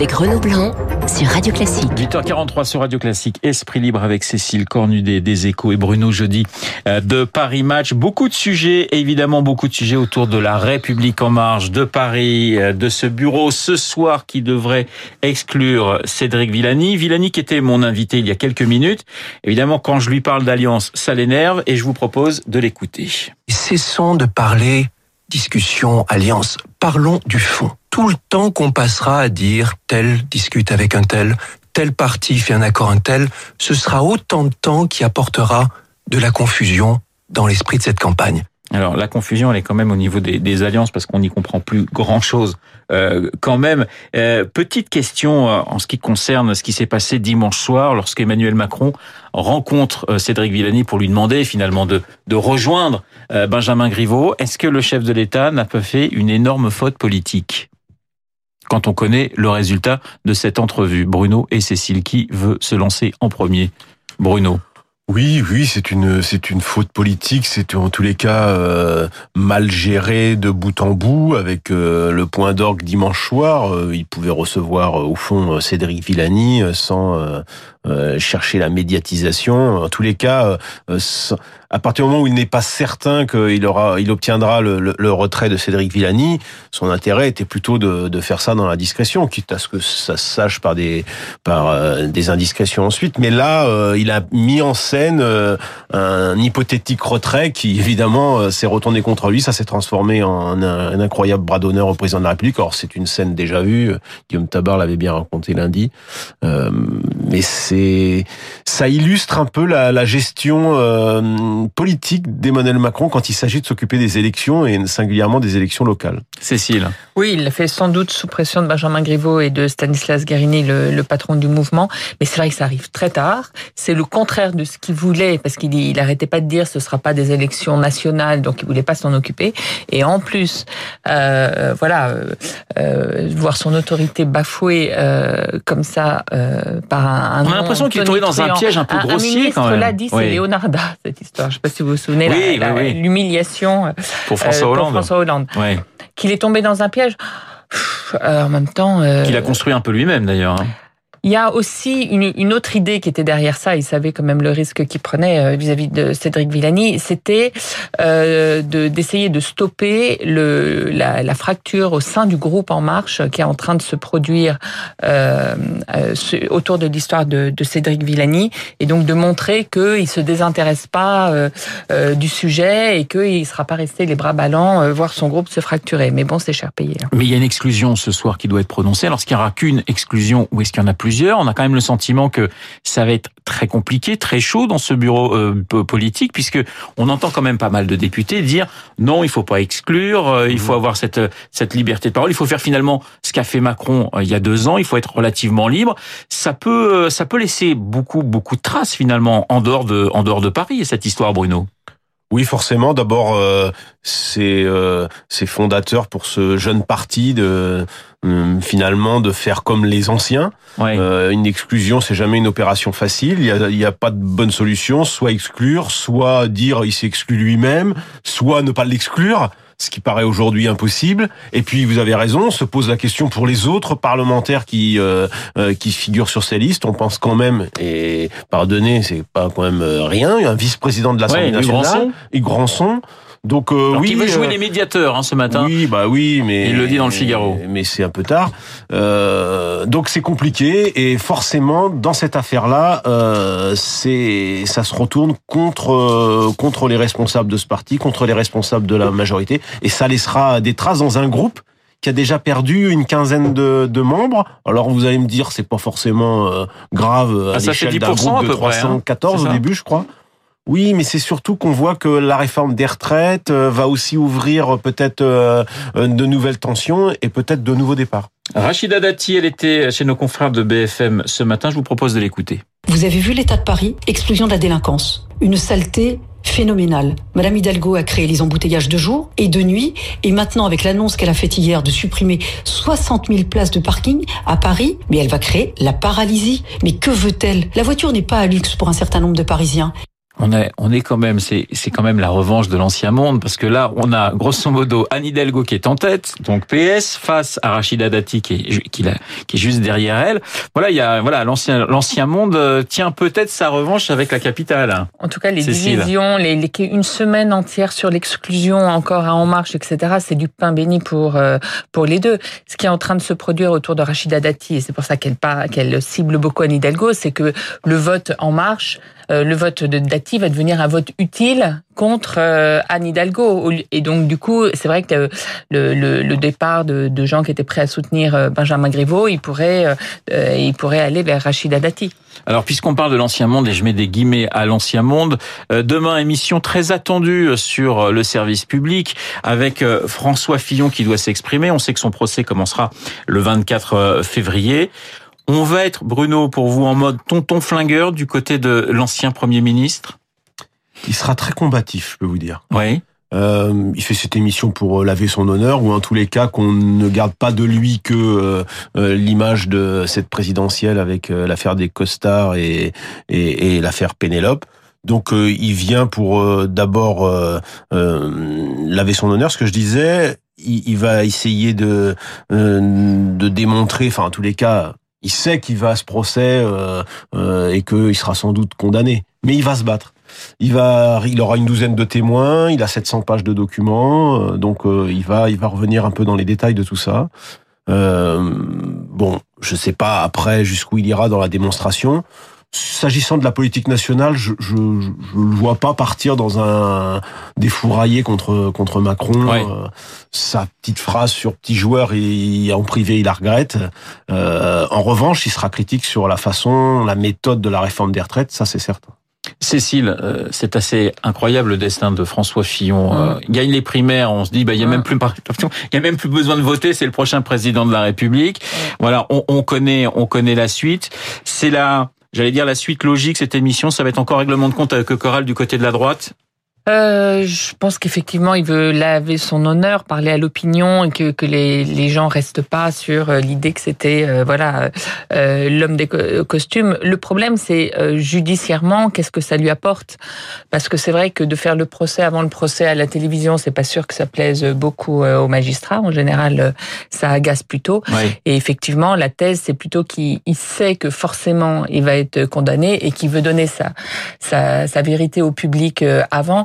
avec Renaud Blanc sur Radio Classique. 8h43 sur Radio Classique, Esprit Libre avec Cécile Cornudet des Échos et Bruno Jeudi euh, de Paris Match. Beaucoup de sujets, évidemment beaucoup de sujets autour de la République en marche de Paris, euh, de ce bureau ce soir qui devrait exclure Cédric Villani. Villani qui était mon invité il y a quelques minutes. Évidemment, quand je lui parle d'alliance, ça l'énerve et je vous propose de l'écouter. Cessons de parler discussion, alliance. Parlons du fond. Tout le temps qu'on passera à dire tel discute avec un tel, tel parti fait un accord un tel, ce sera autant de temps qui apportera de la confusion dans l'esprit de cette campagne. Alors la confusion, elle est quand même au niveau des, alliances parce qu'on n'y comprend plus grand-chose euh, quand même. Euh, petite question euh, en ce qui concerne ce qui s'est passé dimanche soir lorsqu'Emmanuel Macron rencontre euh, Cédric Villani pour lui demander finalement de, de rejoindre Benjamin Griveaux. Est-ce que le chef de l'État n'a pas fait une énorme faute politique? Quand on connaît le résultat de cette entrevue. Bruno et Cécile, qui veut se lancer en premier? Bruno oui, oui, c'est une c'est une faute politique. C'est en tous les cas euh, mal géré de bout en bout. Avec euh, le point d'orgue dimanche soir, euh, il pouvait recevoir au fond Cédric Villani sans chercher la médiatisation. En tous les cas, à partir du moment où il n'est pas certain qu'il aura, il obtiendra le, retrait de Cédric Villani, son intérêt était plutôt de, faire ça dans la discrétion, quitte à ce que ça se sache par des, par des indiscrétions ensuite. Mais là, il a mis en scène euh, un hypothétique retrait qui, évidemment, s'est retourné contre lui. Ça s'est transformé en un, un, incroyable bras d'honneur au président de la République. Or, c'est une scène déjà vue. Guillaume Tabar l'avait bien raconté lundi. mais c'est, ça illustre un peu la, la gestion politique d'Emmanuel Macron quand il s'agit de s'occuper des élections et singulièrement des élections locales. Cécile. Oui, il l'a fait sans doute sous pression de Benjamin Griveaux et de Stanislas Guérini, le, le patron du mouvement. Mais c'est vrai que ça arrive très tard. C'est le contraire de ce qu'il voulait, parce qu'il il arrêtait pas de dire ce sera pas des élections nationales, donc il voulait pas s'en occuper. Et en plus, euh, voilà, euh, voir son autorité bafouée euh, comme ça euh, par un, un On a l'impression qu'il est tombé dans un piège un peu grossier un quand même. l'a dit, c'est Oui. Leonarda cette histoire. Je sais pas si vous vous souvenez Oui, l'humiliation Pour François euh, Hollande. Pour François Hollande. Ouais. Qu'il est tombé dans un piège. Pff, euh, en même temps, euh, Qu'il a construit un peu lui-même d'ailleurs. hein. Il y a aussi une, une autre idée qui était derrière ça. Il savait quand même le risque qu'il prenait euh, vis-à-vis de Cédric Villani. C'était euh, de- d'essayer de, stopper le, la, la fracture au sein du groupe En Marche qui est en train de se produire euh, euh, autour de l'histoire de, de Cédric Villani et donc de montrer qu'il se désintéresse pas euh, euh, du sujet et qu'il sera pas resté les bras ballants voir son groupe se fracturer. Mais bon, c'est cher payé. hein. Mais il y a une exclusion ce soir qui doit être prononcée. Alors, est-ce qu'il n'y aura qu'une exclusion ou est-ce qu'il y en a plusieurs On a quand même le sentiment que ça va être très compliqué, très chaud dans ce bureau euh, po- politique, puisque on entend quand même pas mal de députés dire non, il faut pas exclure, euh, il faut avoir cette cette liberté de parole, il faut faire finalement ce qu'a fait Macron euh, il y a deux ans, il faut être relativement libre. Ça peut euh, ça peut laisser beaucoup beaucoup de traces finalement en dehors de en dehors de Paris cette histoire, Bruno. Oui, forcément. D'abord, euh, c'est euh, c'est fondateur pour ce jeune parti de euh, finalement de faire comme les anciens. Ouais. Euh, une exclusion, c'est jamais une opération facile. Il y a, il y a pas de bonne solution. Soit exclure, soit dire il s'exclut lui-même, soit ne pas l'exclure, ce qui paraît aujourd'hui impossible. Et puis vous avez raison, on se pose la question pour les autres parlementaires qui euh, euh, qui figurent sur ces listes. On pense quand même, et pardonnez, c'est pas quand même euh, rien, un vice-président de l'Assemblée Ouais, nationale. Hugues Rançon. Donc euh, Alors oui, qu'il veut jouer euh, les médiateurs hein, ce matin. oui, bah oui, mais Il le dit dans le Figaro. Mais, mais c'est un peu tard. Euh, donc c'est compliqué et forcément dans cette affaire-là, euh, c'est ça se retourne contre euh, contre les responsables de ce parti, contre les responsables de la majorité et ça laissera des traces dans un groupe qui a déjà perdu une quinzaine de, de membres. Alors vous allez me dire c'est pas forcément euh, grave à Ah, l'échelle d'un 10% groupe à de peu près, hein. 314 C'est au début, je crois. Oui, mais c'est surtout qu'on voit que la réforme des retraites euh, va aussi ouvrir euh, peut-être euh, de nouvelles tensions et peut-être de nouveaux départs. Rachida Dati, elle était chez nos confrères de BFM ce matin. Je vous propose de l'écouter. Vous avez vu l'état de Paris? Explosion de la délinquance. Une saleté phénoménale. Madame Hidalgo a créé les embouteillages de jour et de nuit. Et maintenant, avec l'annonce qu'elle a faite hier de supprimer 60 000 places de parking à Paris, mais elle va créer la paralysie. Mais que veut-elle? La voiture n'est pas un luxe pour un certain nombre de Parisiens. On est, on est quand même, c'est, c'est quand même la revanche de l'ancien monde, parce que là, on a grosso modo Anne Hidalgo qui est en tête, donc PS, face à Rachida Dati qui est, qui, qui est juste derrière elle. Voilà, il y a, voilà, l'ancien, l'ancien monde euh, tient peut-être sa revanche avec la capitale. En tout cas, les divisions, les, les, une semaine entière sur l'exclusion encore à En Marche, etc., c'est du pain béni pour, euh, pour les deux. Ce qui est en train de se produire autour de Rachida Dati, et c'est pour ça qu'elle, qu'elle cible beaucoup Anne Hidalgo, c'est que le vote En Marche, le vote de Dati va devenir un vote utile contre euh, Anne Hidalgo. Et donc, du coup, c'est vrai que le, le, le départ de, de, gens qui étaient prêts à soutenir euh, Benjamin Griveaux, il pourrait, il pourrait aller vers Rachida Dati. Alors, puisqu'on parle de l'ancien monde, et je mets des guillemets à l'ancien monde, demain, émission très attendue sur le service public, avec François Fillon qui doit s'exprimer. On sait que son procès commencera le 24 février. On va être, Bruno, pour vous, en mode tonton flingueur du côté de l'ancien Premier ministre Il sera très combatif, je peux vous dire. Oui. Euh, il fait cette émission pour euh, laver son honneur, ou en tous les cas qu'on ne garde pas de lui que euh, l'image de cette présidentielle avec l'affaire des costards et, et, et l'affaire Pénélope. Donc il vient pour d'abord laver son honneur. Ce que je disais, il, il va essayer de, de démontrer, enfin en tous les cas, il sait qu'il va à ce procès euh, euh, et qu'il sera sans doute condamné. Mais il va se battre. Il va, il aura une douzaine de témoins. Il a 700 pages de documents. Euh, donc euh, il va, il va revenir un peu dans les détails de tout ça. Euh, bon, je sais pas après jusqu'où il ira dans la démonstration. S'agissant de la politique nationale, je, je, le vois pas partir dans un défouraillé contre contre Macron. Euh, sa petite phrase sur petit joueur, et en privé, il la regrette. Euh, en revanche, il sera critique sur la façon, la méthode de la réforme des retraites, ça c'est certain. Cécile, euh, c'est assez incroyable le destin de François Fillon. Euh, il gagne les primaires, on se dit bah il y a même plus il y a même plus besoin de voter, c'est le prochain président de la République. Voilà, on, on connaît on connaît la suite. C'est la J'allais dire la suite logique, cette émission, ça va être encore règlement de compte avec le du côté de la droite euh, je pense qu'effectivement, il veut laver son honneur, parler à l'opinion et que, que les, les gens restent pas sur euh, l'idée que c'était euh, voilà euh, l'homme des costumes. Le problème, c'est judiciairement, qu'est-ce que ça lui apporte? Parce que c'est vrai que de faire le procès avant le procès à la télévision, c'est pas sûr que ça plaise beaucoup aux magistrats. En général, ça agace plutôt. Oui. Et effectivement, la thèse, c'est plutôt qu'il sait que forcément il va être condamné et qu'il veut donner sa, sa, sa vérité au public avant.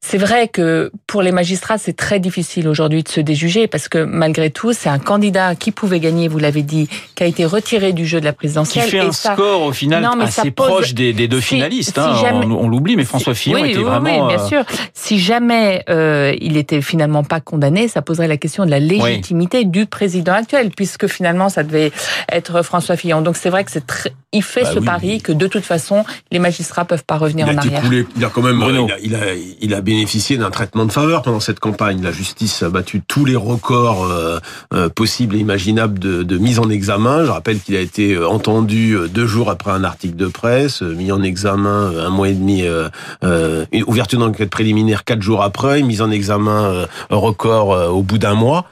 C'est vrai que pour les magistrats, c'est très difficile aujourd'hui de se déjuger parce que malgré tout, c'est un candidat qui pouvait gagner, vous l'avez dit, qui a été retiré du jeu de la présidentielle. Qui fait un ça... score au final non, assez pose... proche des, des deux finalistes. Si, hein, jamais... On, on l'oublie, mais François Fillon oui, était oui, vraiment. Oui, bien sûr. Si jamais euh, il était finalement pas condamné, ça poserait la question de la légitimité du président actuel, puisque finalement ça devait être François Fillon. Donc c'est vrai que c'est très... il fait bah ce pari que de toute façon les magistrats peuvent pas revenir il en arrière. Coulé, il a quand même, il a, il a, il a bénéficié d'un traitement de faveur pendant cette campagne. La justice a battu tous les records euh, euh, possibles et imaginables de, de, mise en examen. Je rappelle qu'il a été euh, entendu euh, deux jours après un article de presse, mis en examen un mois et demi, euh, une ouverture d'enquête préliminaire quatre jours après, mise en examen record au bout d'un mois.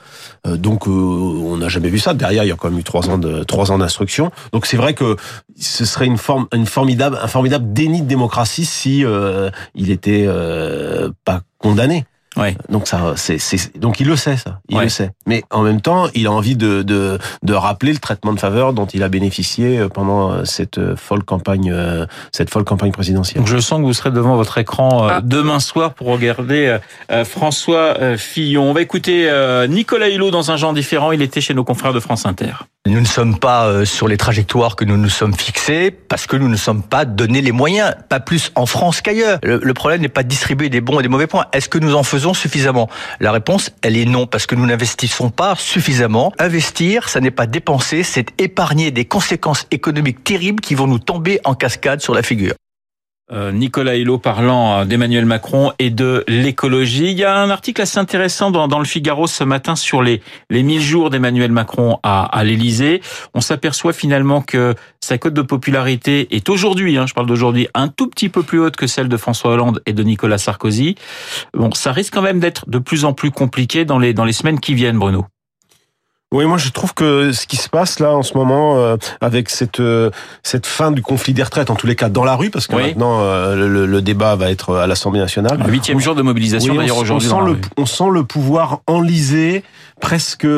Donc on n'a jamais vu ça. Derrière, il y a quand même eu trois ans de trois ans d'instruction. Donc c'est vrai que ce serait une forme, une formidable, un formidable déni de démocratie si euh, il était euh, pas condamné. Ouais. Donc ça, c'est, donc il le sait ça, il ouais. le sait. Mais en même temps, il a envie de, de, de rappeler le traitement de faveur dont il a bénéficié euh, pendant cette folle campagne, cette folle campagne présidentielle. Donc je sens que vous serez devant votre écran ah. demain soir pour regarder François Fillon. On va écouter Nicolas Hulot dans un genre différent. Il était chez nos confrères de France Inter. Nous ne sommes pas sur les trajectoires que nous nous sommes fixées parce que nous ne sommes pas donné les moyens, pas plus en France qu'ailleurs. Le, le, problème n'est pas de distribuer des bons et des mauvais points. Est-ce que nous en faisons suffisamment? La réponse, elle est non, parce que nous n'investissons pas suffisamment. Investir, ça n'est pas dépenser, c'est épargner des conséquences économiques terribles qui vont nous tomber en cascade sur la figure. Euh, Nicolas Hulot parlant d'Emmanuel Macron et de l'écologie. Il y a un article assez intéressant dans, le Figaro ce matin sur les, les 1000 jours d'Emmanuel Macron à, à l'Élysée. On s'aperçoit finalement que sa cote de popularité est aujourd'hui, hein, je parle d'aujourd'hui, un tout petit peu plus haute que celle de François Hollande et de Nicolas Sarkozy. Bon, ça risque quand même d'être de plus en plus compliqué dans les, dans les semaines qui viennent, Bruno. Oui, moi je trouve que ce qui se passe là en ce moment euh, avec cette euh, cette fin du conflit des retraites, en tous les cas dans la rue, parce que Oui. maintenant euh, le, le débat va être à l'Assemblée nationale. Le huitième jour de mobilisation Oui, on, d'ailleurs on aujourd'hui. sent dans la le, on sent le pouvoir enlisé, presque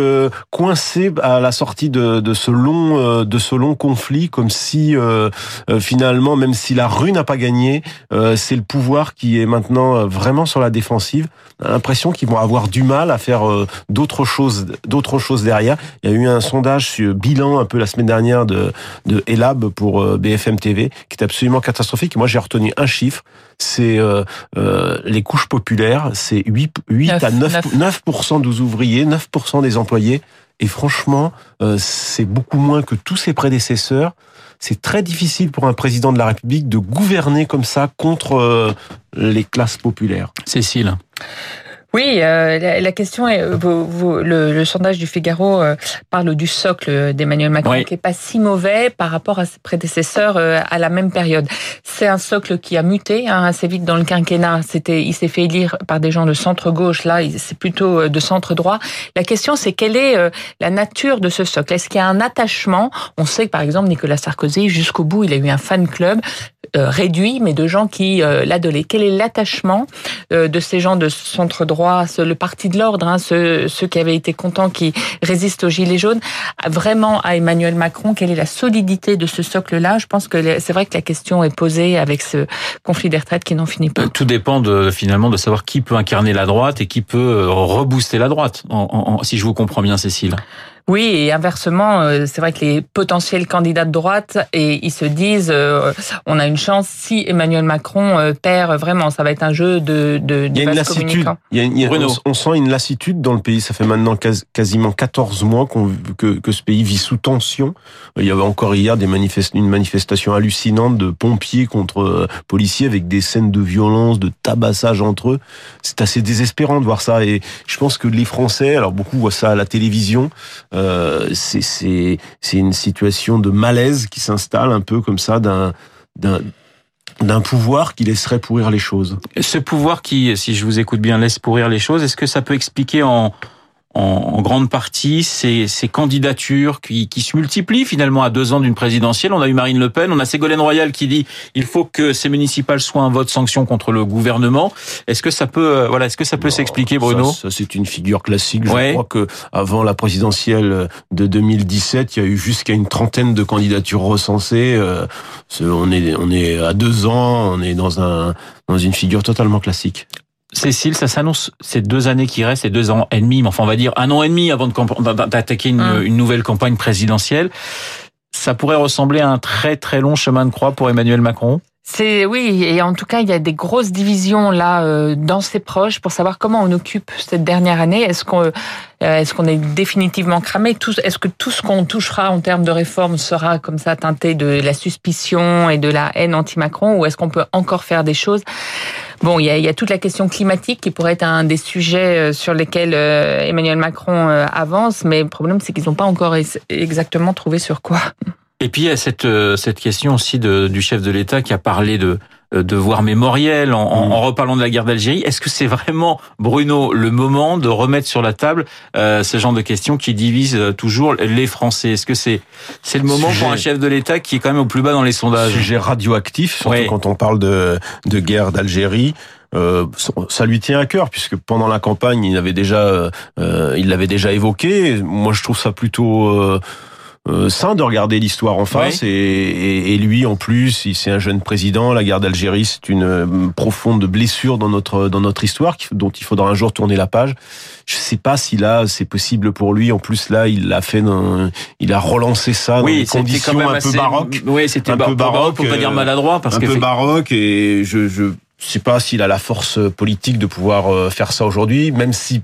coincé à la sortie de, de ce long euh, de ce long conflit, comme si euh, euh, finalement, même si la rue n'a pas gagné, euh, c'est le pouvoir qui est maintenant vraiment sur la défensive. On l'impression qu'ils vont avoir du mal à faire euh, d'autres choses, d'autres choses derrière. Il y a eu un sondage sur bilan un peu la semaine dernière de de Elab pour euh, BFM TV qui est absolument catastrophique. Moi, j'ai retenu un chiffre, c'est euh, euh, les couches populaires, c'est 8, 8 à 9, 9. 9% des ouvriers, 9% des employés. Et franchement, euh, c'est beaucoup moins que tous ses prédécesseurs. C'est très difficile pour un président de la République de gouverner comme ça contre euh, les classes populaires. Cécile. Oui, euh, la, la question est, euh, vous- vous- le, le sondage du Figaro euh, parle du socle d'Emmanuel Macron, Oui. qui est pas si mauvais par rapport à ses prédécesseurs euh, à la même période. C'est un socle qui a muté hein, assez vite dans le quinquennat. C'était, il s'est fait élire par des gens de centre gauche. Là, c'est plutôt euh, de centre droit. La question, c'est quelle est euh, la nature de ce socle? Est-ce qu'il y a un attachement? On sait que par exemple Nicolas Sarkozy, jusqu'au bout, il a eu un fan club euh, réduit, mais de gens qui euh, l'adolaient. Quel est l'attachement euh, de ces gens de centre droit, le parti de l'ordre, hein, ceux, qui avaient été contents, qui résistent aux gilets jaunes, vraiment à Emmanuel Macron Quelle est la solidité de ce socle-là? Je pense que c'est vrai que la question est posée avec ce conflit des retraites qui n'en finit pas. Euh, Tout dépend de, finalement de savoir qui peut incarner la droite et qui peut euh, rebooster la droite, si je vous comprends bien, Cécile. Oui, et inversement, euh, c'est vrai que les potentiels candidats de droite, et ils se disent, euh, on a une chance si Emmanuel Macron euh, perd vraiment. Ça va être un jeu de, de, de Il y a une lassitude. Il y a, il y a- on, on sent une lassitude dans le pays. Ça fait maintenant quas- quasiment 14 mois qu'on, que, que ce pays vit sous tension. Il y avait encore hier des manifest, une manifestation hallucinante de pompiers contre euh, policiers avec des scènes de violence, de tabassage entre eux. C'est assez désespérant de voir ça. Et je pense que les Français, alors beaucoup voient ça à la télévision, euh, c'est, une situation de malaise qui s'installe un peu comme ça d'un, d'un pouvoir qui laisserait pourrir les choses. Ce pouvoir qui, si je vous écoute bien, laisse pourrir les choses, est-ce que ça peut expliquer en, en, en grande partie ces, ces candidatures qui, qui se multiplient finalement à deux ans d'une présidentielle On a eu Marine Le Pen, on a Ségolène Royal qui dit il faut que ces municipales soient un vote sanction contre le gouvernement. Est-ce que ça peut, euh, voilà, est-ce que ça peut s'expliquer, Bruno? Ça, ça, c'est une figure classique. Je Ouais. crois que avant la présidentielle de 2017, il y a eu jusqu'à une trentaine de candidatures recensées. Euh, on est on est à deux ans, on est dans un dans une figure totalement classique. Cécile, ça s'annonce ces deux années qui restent, ces deux ans et demi, mais enfin on va dire un an et demi avant de camp- d'attaquer une, Hum. une nouvelle campagne présidentielle. Ça pourrait ressembler à un très très long chemin de croix pour Emmanuel Macron. C'est oui, et en tout cas, il y a des grosses divisions là euh, dans ses proches pour savoir comment on occupe cette dernière année. Est-ce qu'on euh, est-ce qu'on est définitivement cramé? Est-ce que tout ce qu'on touchera en termes de réforme sera comme ça teinté de la suspicion et de la haine anti-Macron, ou est-ce qu'on peut encore faire des choses? Bon, il y, a, il y a toute la question climatique qui pourrait être un des sujets euh, sur lesquels euh, Emmanuel Macron euh, avance, mais le problème c'est qu'ils n'ont pas encore exactement trouvé sur quoi. Et puis il y a cette euh, cette question aussi de, du chef de l'État qui a parlé de euh, devoir mémoriel en, en, Mm. en reparlant de la guerre d'Algérie. Est-ce que c'est vraiment Bruno le moment de remettre sur la table euh, ce genre de questions qui divisent euh, toujours les Français? Est-ce que c'est c'est le moment Sujet. pour un chef de l'État qui est quand même au plus bas dans les sondages? Sujet radioactif, surtout quand on parle de de guerre d'Algérie. Euh, ça lui tient à cœur puisque pendant la campagne il avait déjà euh, euh, il l'avait déjà évoqué. Moi je trouve ça plutôt euh, sain de regarder l'histoire en face et, et, et lui en plus il- c'est un jeune président la guerre d'Algérie c'est une euh, profonde blessure dans notre dans notre histoire dont il faudra un jour tourner la page. Je sais pas si là c'est possible pour lui. En plus là il l'a fait dans, il a relancé ça dans des c'était quand conditions même un assez- peu baroques Oui, c'était un bar- peu baroque, pour pas dire euh, maladroit, parce un que peu baroque et je je sais pas s'il a la force politique de pouvoir euh, faire ça aujourd'hui, même si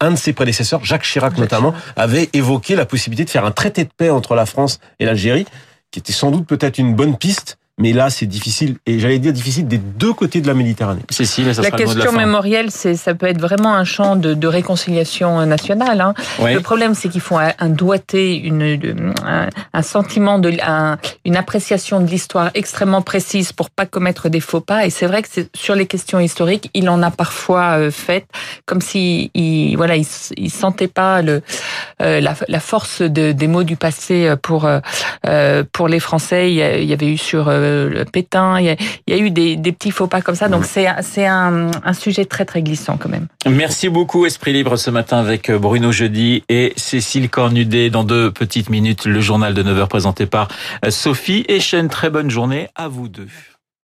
un de ses prédécesseurs, Jacques Chirac notamment, avait évoqué la possibilité de faire un traité de paix entre la France et l'Algérie, qui était sans doute peut-être une bonne piste, Mais là, c'est difficile, et j'allais dire difficile des deux côtés de la Méditerranée. Cécile, ça La sera le mot de question la mémorielle, c'est ça peut être vraiment un champ de, de réconciliation nationale. Hein. Ouais. Le problème, c'est qu'il faut un, doigté, une, un, un sentiment de, un- une appréciation de l'histoire extrêmement précise pour pas commettre des faux pas. Et c'est vrai que c'est- sur les questions historiques, il en a parfois euh, fait, comme si, il, voilà, il, sentait pas le, euh, la, la force de, des mots du passé pour euh, euh, pour les Français. Il y, a- il y avait eu sur euh, Pétain, il y a, il y a eu des, des petits faux pas comme ça. Donc c'est c'est un, un sujet très très glissant quand même. Merci beaucoup Esprit Libre ce matin avec Bruno Jeudi et Cécile Cornudet. Dans deux petites minutes, le journal de 9h présenté par Sophie Echen. Très bonne journée à vous deux.